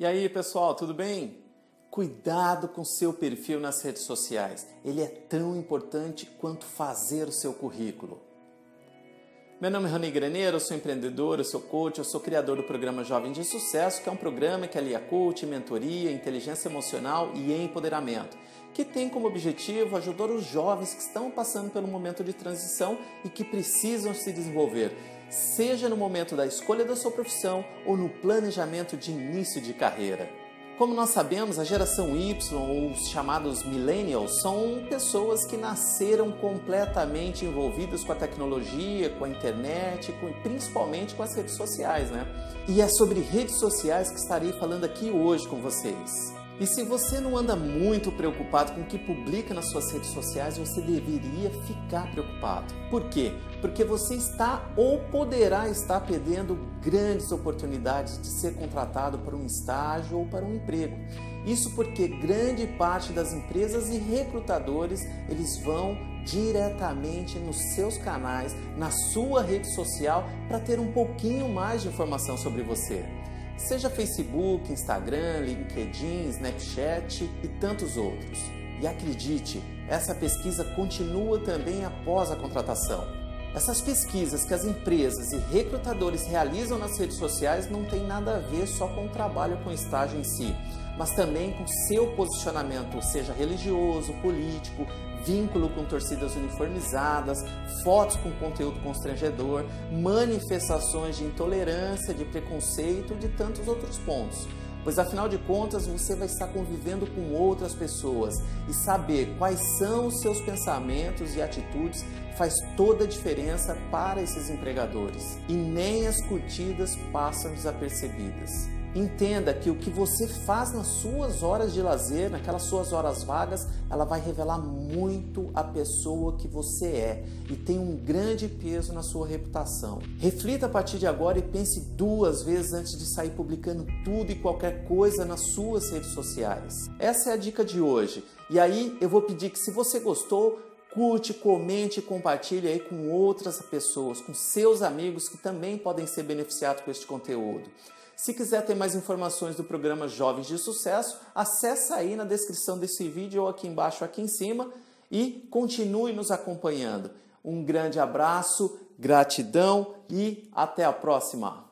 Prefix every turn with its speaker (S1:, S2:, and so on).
S1: E aí, pessoal, tudo bem? Cuidado com seu perfil nas redes sociais. Ele é tão importante quanto fazer o seu currículo. Meu nome é Rony Graneiro, eu sou empreendedor, eu sou coach, eu sou criador do programa Jovem de Sucesso, que é um programa que alia coach, mentoria, inteligência emocional e empoderamento, que tem como objetivo ajudar os jovens que estão passando pelo momento de transição e que precisam se desenvolver, seja no momento da escolha da sua profissão ou no planejamento de início de carreira. Como nós sabemos, a geração Y, ou os chamados millennials, são pessoas que nasceram completamente envolvidas com a tecnologia, com a internet, com, principalmente com as redes sociais, né? E é sobre redes sociais que estarei falando aqui hoje com vocês. E se você não anda muito preocupado com o que publica nas suas redes sociais, você deveria ficar preocupado. Por quê? Porque você está ou poderá estar perdendo grandes oportunidades de ser contratado para um estágio ou para um emprego. Isso porque grande parte das empresas e recrutadores, eles vão diretamente nos seus canais, na sua rede social, para ter um pouquinho mais de informação sobre você seja Facebook, Instagram, LinkedIn, Snapchat e tantos outros. E acredite, essa pesquisa continua também após a contratação. Essas pesquisas que as empresas e recrutadores realizam nas redes sociais não tem nada a ver só com o trabalho com o estágio em si, mas também com seu posicionamento, seja religioso, político, vínculo com torcidas uniformizadas, fotos com conteúdo constrangedor, manifestações de intolerância, de preconceito e de tantos outros pontos. Pois afinal de contas você vai estar convivendo com outras pessoas e saber quais são os seus pensamentos e atitudes faz toda a diferença para esses empregadores. E nem as curtidas passam desapercebidas. Entenda que o que você faz nas suas horas de lazer, naquelas suas horas vagas, ela vai revelar muito a pessoa que você é e tem um grande peso na sua reputação. Reflita a partir de agora e pense duas vezes antes de sair publicando tudo e qualquer coisa nas suas redes sociais. Essa é a dica de hoje. E aí eu vou pedir que se você gostou, curte, comente e compartilhe aí com outras pessoas, com seus amigos que também podem ser beneficiados com este conteúdo. Se quiser ter mais informações do programa Jovens de Sucesso, acesse aí na descrição desse vídeo ou aqui embaixo, aqui em cima e continue nos acompanhando. Um grande abraço, gratidão e até a próxima!